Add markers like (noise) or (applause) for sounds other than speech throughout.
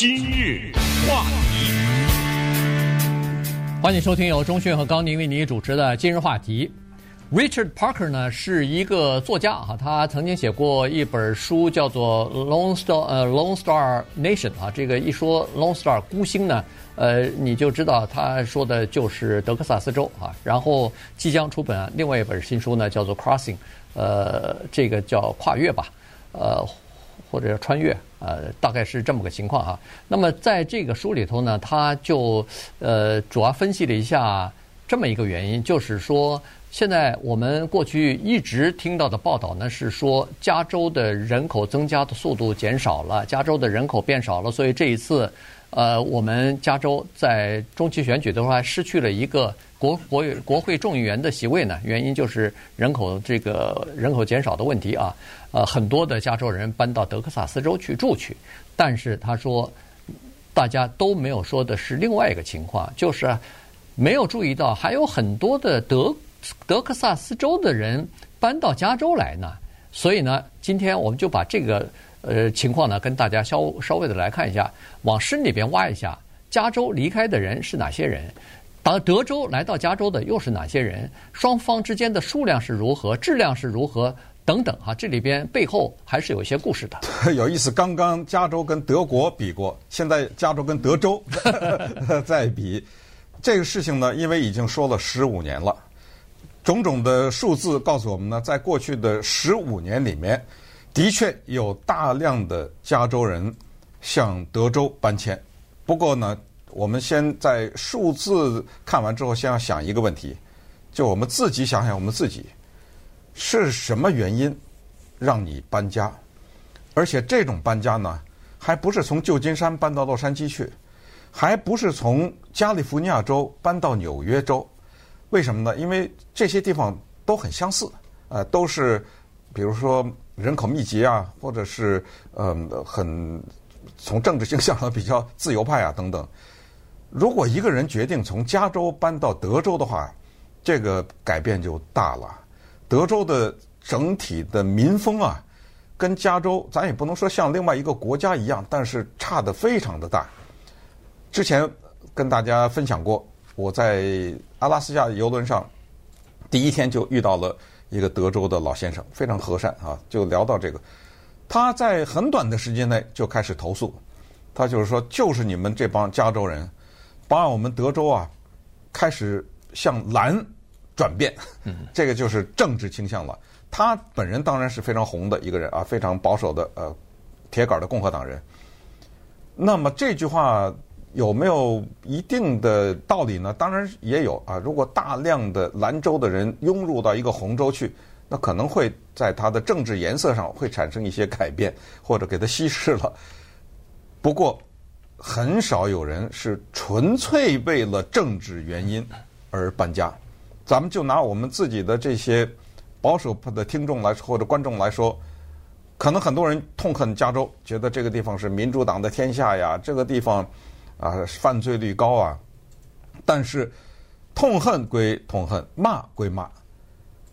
今日话题，欢迎收听由钟讯和高宁为你主持的《今日话题》。Richard Parker 呢是一个作家哈，他曾经写过一本书，叫做《Lone Star》呃，《Lone Star Nation》啊。这个一说 Lone Star 孤星呢，呃，你就知道他说的就是德克萨斯州啊。然后即将出本另外一本新书呢，叫做《Crossing》，呃，这个叫跨越吧，呃，或者叫穿越，呃，大概是这么个情况哈。那么在这个书里头呢，他就呃主要分析了一下这么一个原因，就是说。现在我们过去一直听到的报道呢，是说加州的人口增加的速度减少了，加州的人口变少了，所以这一次，呃，我们加州在中期选举的话失去了一个国国国会众议员的席位呢，原因就是人口这个人口减少的问题啊，呃，很多的加州人搬到德克萨斯州去住去，但是他说大家都没有说的是另外一个情况，就是没有注意到还有很多的德。德克萨斯州的人搬到加州来呢，所以呢，今天我们就把这个呃情况呢跟大家稍稍微的来看一下，往深里边挖一下，加州离开的人是哪些人？当德州来到加州的又是哪些人？双方之间的数量是如何？质量是如何？等等哈，这里边背后还是有一些故事的。(laughs) 有意思，刚刚加州跟德国比过，现在加州跟德州 (laughs) 再比，这个事情呢，因为已经说了十五年了。种种的数字告诉我们呢，在过去的十五年里面，的确有大量的加州人向德州搬迁。不过呢，我们先在数字看完之后，先要想一个问题，就我们自己想想我们自己，是什么原因让你搬家？而且这种搬家呢，还不是从旧金山搬到洛杉矶去，还不是从加利福尼亚州搬到纽约州。为什么呢？因为这些地方都很相似，呃，都是，比如说人口密集啊，或者是嗯、很从政治倾向上比较自由派啊等等。如果一个人决定从加州搬到德州的话，这个改变就大了。德州的整体的民风啊，跟加州咱也不能说像另外一个国家一样，但是差得非常的大。之前跟大家分享过。我在阿拉斯加游轮上，第一天就遇到了一个德州的老先生，非常和善啊，就聊到这个。他在很短的时间内就开始投诉，他就是说，就是你们这帮加州人，把我们德州啊开始向蓝转变，这个就是政治倾向了。他本人当然是非常红的一个人啊，非常保守的呃铁杆的共和党人。那么这句话。有没有一定的道理呢？当然也有啊。如果大量的兰州的人涌入到一个红州去，那可能会在它的政治颜色上会产生一些改变，或者给它稀释了。不过，很少有人是纯粹为了政治原因而搬家。咱们就拿我们自己的这些保守的听众来说，或者观众来说，可能很多人痛恨加州，觉得这个地方是民主党的天下呀，这个地方。啊，犯罪率高啊！但是痛恨归痛恨，骂归骂，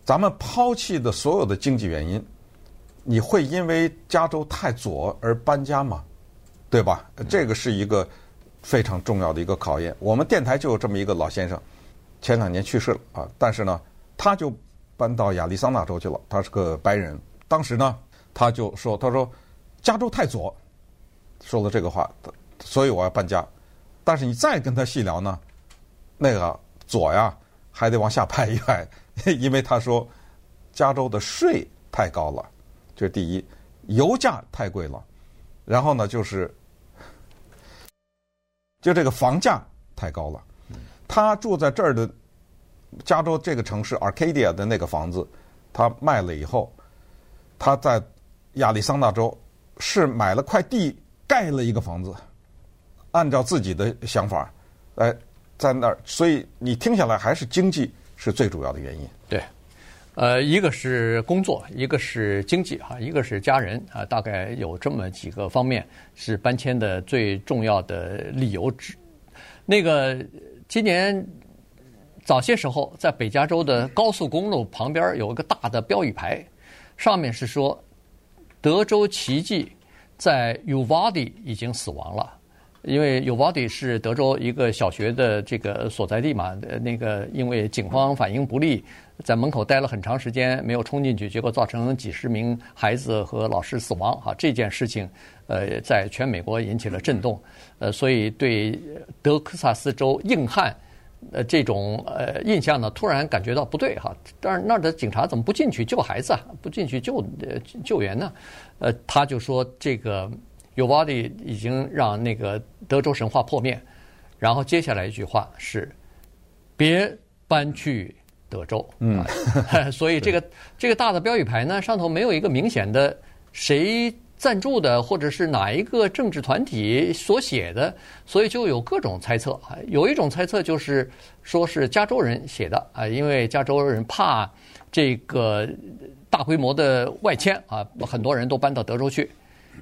咱们抛弃的所有的经济原因，你会因为加州太左而搬家吗？对吧？这个是一个非常重要的一个考验。我们电台就有这么一个老先生，前两年去世了啊，但是呢，他就搬到亚利桑那州去了。他是个白人，当时呢，他就说：“他说加州太左，说了这个话，所以我要搬家。”但是你再跟他细聊呢，那个左呀还得往下拍一拍，因为他说加州的税太高了，这是第一，油价太贵了，然后呢就是就这个房价太高了。他住在这儿的加州这个城市 Arcadia 的那个房子，他卖了以后，他在亚利桑那州是买了块地盖了一个房子。按照自己的想法，哎，在那儿，所以你听下来还是经济是最主要的原因。对，呃，一个是工作，一个是经济哈，一个是家人啊，大概有这么几个方面是搬迁的最重要的理由之。那个今年早些时候，在北加州的高速公路旁边有一个大的标语牌，上面是说德州奇迹在 Uvalde 已经死亡了。因为尤瓦迪是德州一个小学的这个所在地嘛，那个因为警方反应不利，在门口待了很长时间，没有冲进去，结果造成几十名孩子和老师死亡啊！这件事情，呃，在全美国引起了震动，呃，所以对德克萨斯州硬汉，呃，这种呃印象呢，突然感觉到不对哈。但是那儿的警察怎么不进去救孩子啊？不进去救呃救援呢？呃，他就说这个。Uvalde 已经让那个德州神话破灭，然后接下来一句话是：别搬去德州。嗯，(laughs) 所以这个这个大的标语牌呢，上头没有一个明显的谁赞助的，或者是哪一个政治团体所写的，所以就有各种猜测。有一种猜测就是说是加州人写的啊，因为加州人怕这个大规模的外迁啊，很多人都搬到德州去。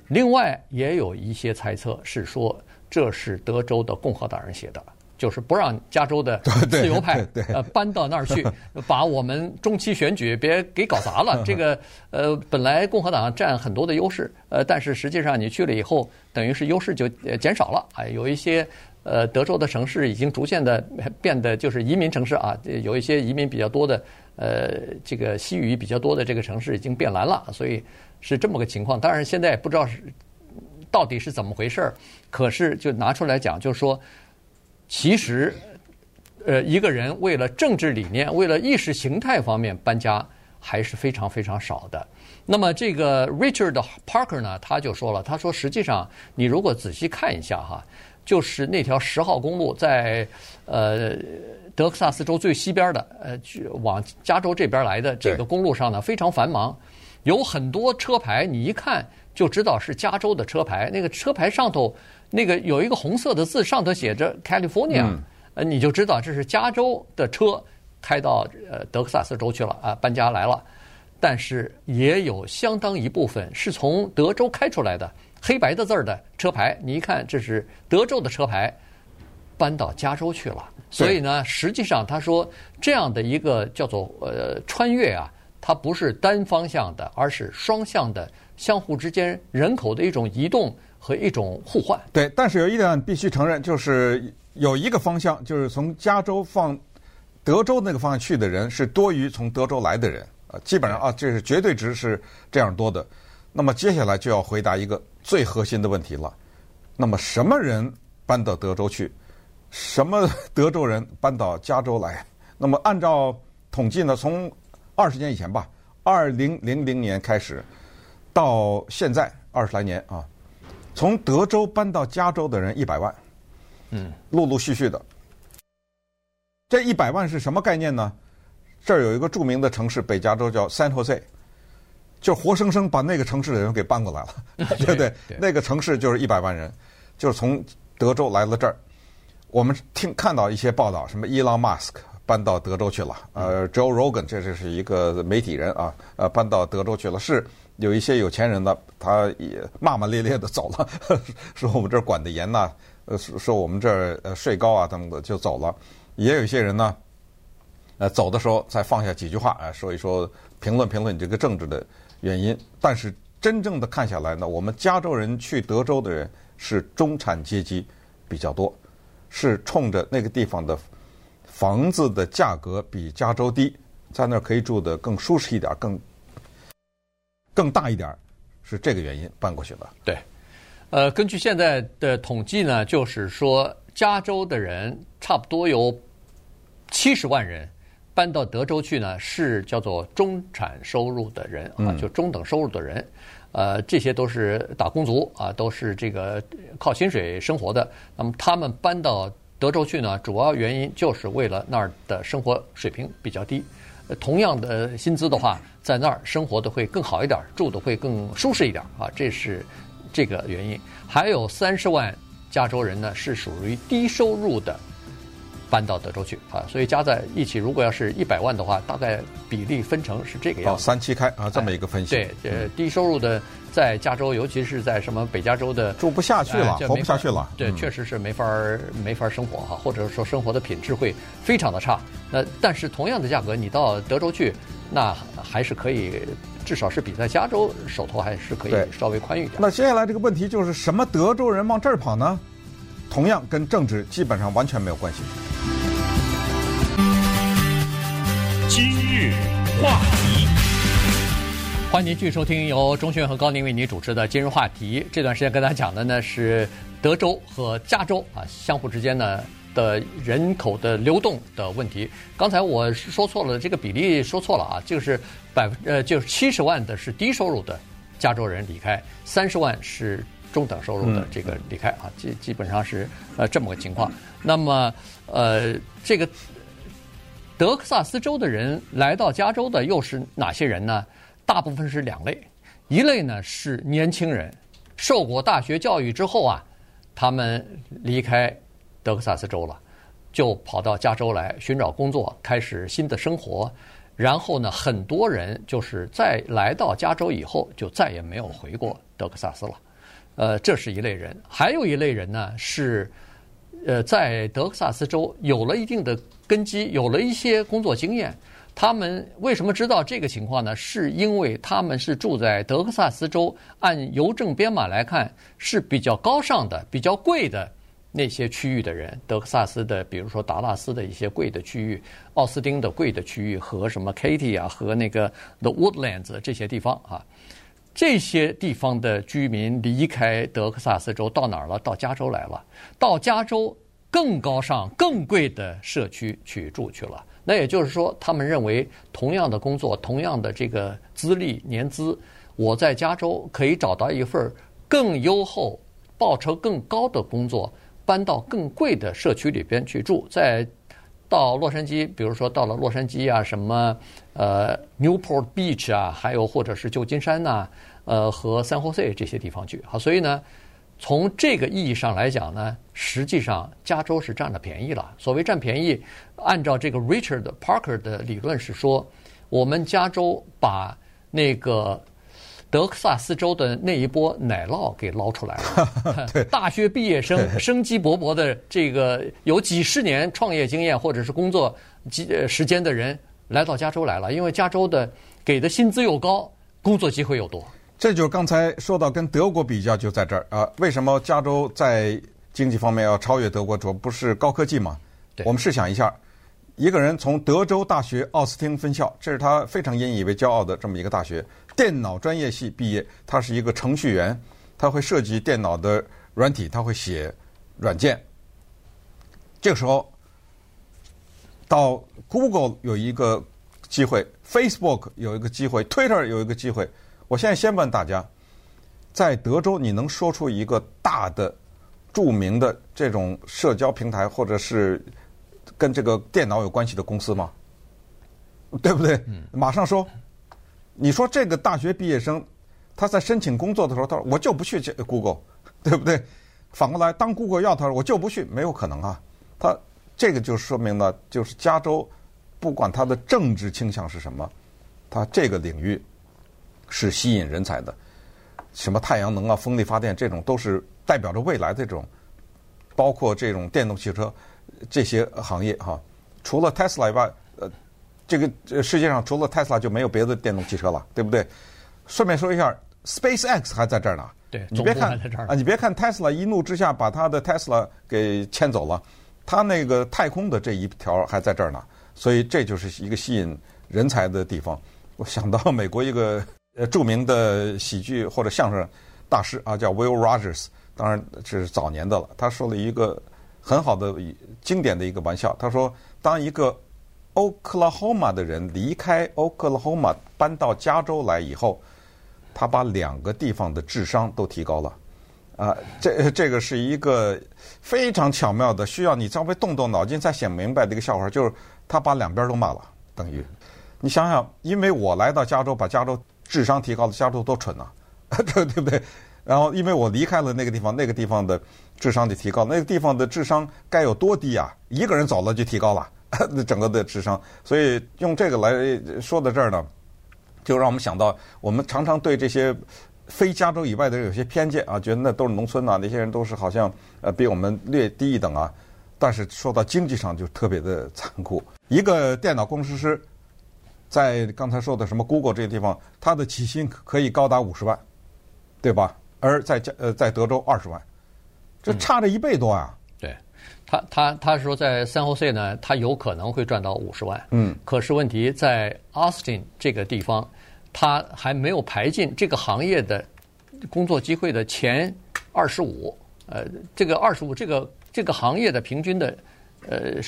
另外也有一些猜测是说，这是德州的共和党人写的，就是不让加州的 (laughs) 自由派呃搬到那儿去，(laughs) 把我们中期选举别给搞砸了。(laughs) 这个呃，本来共和党占很多的优势，呃，但是实际上你去了以后，等于是优势就减少了。哎，有一些呃，德州的城市已经逐渐的变得就是移民城市啊，有一些移民比较多的，呃，这个西语比较多的这个城市已经变蓝了，所以。是这么个情况，当然现在也不知道是到底是怎么回事儿。可是就拿出来讲，就是说，其实，呃，一个人为了政治理念、为了意识形态方面搬家，还是非常非常少的。那么这个 Richard Parker 呢，他就说了，他说实际上你如果仔细看一下哈，就是那条十号公路在呃德克萨斯州最西边的呃往加州这边来的这个公路上呢，非常繁忙。有很多车牌，你一看就知道是加州的车牌。那个车牌上头那个有一个红色的字，上头写着 California，呃，你就知道这是加州的车开到呃德克萨斯州去了啊，搬家来了。但是也有相当一部分是从德州开出来的黑白的字儿的车牌，你一看这是德州的车牌，搬到加州去了。所以呢，实际上他说这样的一个叫做呃穿越啊。它不是单方向的，而是双向的，相互之间人口的一种移动和一种互换。对，但是有一点必须承认，就是有一个方向，就是从加州放德州那个方向去的人是多于从德州来的人啊，基本上啊，这是绝对值是这样多的。那么接下来就要回答一个最核心的问题了：那么什么人搬到德州去？什么德州人搬到加州来？那么按照统计呢，从二十年以前吧，二零零零年开始，到现在二十来年啊，从德州搬到加州的人一百万，嗯，陆陆续续的。这一百万是什么概念呢？这儿有一个著名的城市，北加州叫 San Jose，就活生生把那个城市的人给搬过来了，(laughs) 对不对？那个城市就是一百万人，就是从德州来了这儿。我们听看到一些报道，什么伊朗马斯克。搬到德州去了，呃，Joe Rogan，这就是一个媒体人啊，呃，搬到德州去了。是有一些有钱人呢，他也骂骂咧咧的走了，(laughs) 说我们这儿管得严呐，呃，说我们这儿呃税高啊等等就走了。也有一些人呢，呃，走的时候再放下几句话啊，说一说评论评论你这个政治的原因。但是真正的看下来呢，我们加州人去德州的人是中产阶级比较多，是冲着那个地方的。房子的价格比加州低，在那儿可以住得更舒适一点，更更大一点，是这个原因搬过去的。对，呃，根据现在的统计呢，就是说加州的人差不多有七十万人搬到德州去呢，是叫做中产收入的人啊，就中等收入的人，嗯、呃，这些都是打工族啊，都是这个靠薪水生活的。那么他们搬到德州去呢，主要原因就是为了那儿的生活水平比较低，同样的薪资的话，在那儿生活的会更好一点，住的会更舒适一点啊，这是这个原因。还有三十万加州人呢，是属于低收入的。搬到德州去啊，所以加在一起，如果要是一百万的话，大概比例分成是这个样子。哦，三七开啊，这么一个分析。对，呃，低收入的在加州，尤其是在什么北加州的，住不下去了，活不下去了。对，确实是没法没法生活哈，或者说生活的品质会非常的差。那但是同样的价格，你到德州去，那还是可以，至少是比在加州手头还是可以稍微宽裕一点。那接下来这个问题就是什么德州人往这儿跑呢？同样跟政治基本上完全没有关系。话题，欢迎您继续收听由钟迅和高宁为您主持的《今日话题》。这段时间跟大家讲的呢是德州和加州啊相互之间呢的人口的流动的问题。刚才我说错了，这个比例说错了啊，就是百分呃就是七十万的是低收入的加州人离开，三十万是。中等收入的这个离开啊，基基本上是呃这么个情况。那么呃，这个德克萨斯州的人来到加州的又是哪些人呢？大部分是两类，一类呢是年轻人，受过大学教育之后啊，他们离开德克萨斯州了，就跑到加州来寻找工作，开始新的生活。然后呢，很多人就是在来到加州以后，就再也没有回过德克萨斯了。呃，这是一类人，还有一类人呢，是呃，在德克萨斯州有了一定的根基，有了一些工作经验。他们为什么知道这个情况呢？是因为他们是住在德克萨斯州，按邮政编码来看是比较高尚的、比较贵的那些区域的人。德克萨斯的，比如说达拉斯的一些贵的区域，奥斯汀的贵的区域和什么 Katy 啊，和那个 The Woodlands 这些地方啊。这些地方的居民离开德克萨斯州到哪儿了？到加州来了，到加州更高尚、更贵的社区去住去了。那也就是说，他们认为同样的工作、同样的这个资历、年资，我在加州可以找到一份更优厚、报酬更高的工作，搬到更贵的社区里边去住，在。到洛杉矶，比如说到了洛杉矶啊，什么呃 Newport Beach 啊，还有或者是旧金山呐、呃和 San Jose 这些地方去。好，所以呢，从这个意义上来讲呢，实际上加州是占了便宜了。所谓占便宜，按照这个 Richard Parker 的理论是说，我们加州把那个。德克萨斯州的那一波奶酪给捞出来了，(laughs) 对，大学毕业生生机勃勃的这个有几十年创业经验或者是工作几时间的人来到加州来了，因为加州的给的薪资又高，工作机会又多。这就是刚才说到跟德国比较就在这儿啊，为什么加州在经济方面要超越德国？主要不是高科技嘛？我们试想一下。一个人从德州大学奥斯汀分校，这是他非常引以为骄傲的这么一个大学，电脑专业系毕业。他是一个程序员，他会设计电脑的软体，他会写软件。这个时候，到 Google 有一个机会，Facebook 有一个机会，Twitter 有一个机会。我现在先问大家，在德州你能说出一个大的、著名的这种社交平台，或者是？跟这个电脑有关系的公司吗？对不对？马上说，你说这个大学毕业生他在申请工作的时候，他说我就不去 Google，对不对？反过来，当 Google 要他说，我就不去，没有可能啊。他这个就说明了，就是加州不管他的政治倾向是什么，他这个领域是吸引人才的。什么太阳能啊、风力发电这种都是代表着未来的这种，包括这种电动汽车。这些行业哈，除了 Tesla 以外，呃，这个世界上除了 Tesla 就没有别的电动汽车了，对不对？顺便说一下，SpaceX 还在这儿呢。对，你别看啊，你别看 Tesla 一怒之下把他的 Tesla 给牵走了，他那个太空的这一条还在这儿呢。所以这就是一个吸引人才的地方。我想到美国一个呃著名的喜剧或者相声大师啊，叫 Will Rogers，当然这是早年的了。他说了一个。很好的经典的一个玩笑，他说：“当一个 Oklahoma 的人离开 Oklahoma 搬到加州来以后，他把两个地方的智商都提高了。”啊，这这个是一个非常巧妙的，需要你稍微动动脑筋才想明白的一个笑话，就是他把两边都骂了，等于你想想，因为我来到加州，把加州智商提高了，加州多蠢呐，对 (laughs) 对不对？然后因为我离开了那个地方，那个地方的。智商的提高，那个地方的智商该有多低啊？一个人走了就提高了，(laughs) 那整个的智商。所以用这个来说到这儿呢，就让我们想到，我们常常对这些非加州以外的人有些偏见啊，觉得那都是农村呐，那些人都是好像呃比我们略低一等啊。但是说到经济上就特别的残酷。一个电脑工程师在刚才说的什么 Google 这个地方，它的起薪可以高达五十万，对吧？而在加呃在德州二十万。这差着一倍多啊！对他他他说在三后 C 呢，他有可能会赚到五十万。嗯，可是问题在 Austin 这个地方，他还没有排进这个行业的工作机会的前二十五。呃，这个二十五，这个这个行业的平均的呃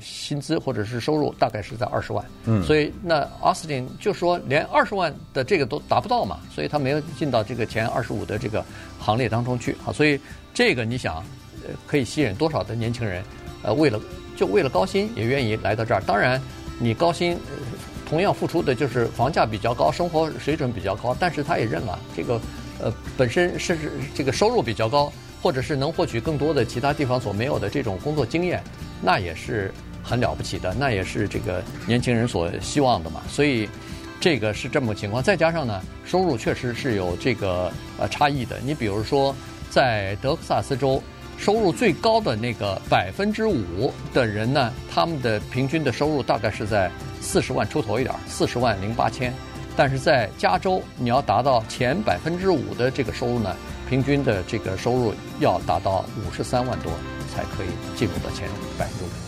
薪资或者是收入大概是在二十万。嗯，所以那 Austin 就说连二十万的这个都达不到嘛，所以他没有进到这个前二十五的这个行列当中去啊。所以这个你想。呃可以吸引多少的年轻人？呃，为了就为了高薪也愿意来到这儿。当然，你高薪同样付出的就是房价比较高，生活水准比较高。但是他也认了这个，呃，本身甚至这个收入比较高，或者是能获取更多的其他地方所没有的这种工作经验，那也是很了不起的，那也是这个年轻人所希望的嘛。所以这个是这么个情况。再加上呢，收入确实是有这个呃差异的。你比如说，在德克萨斯州。收入最高的那个百分之五的人呢，他们的平均的收入大概是在四十万出头一点，四十万零八千。但是在加州，你要达到前百分之五的这个收入呢，平均的这个收入要达到五十三万多才可以进入到前百分之五。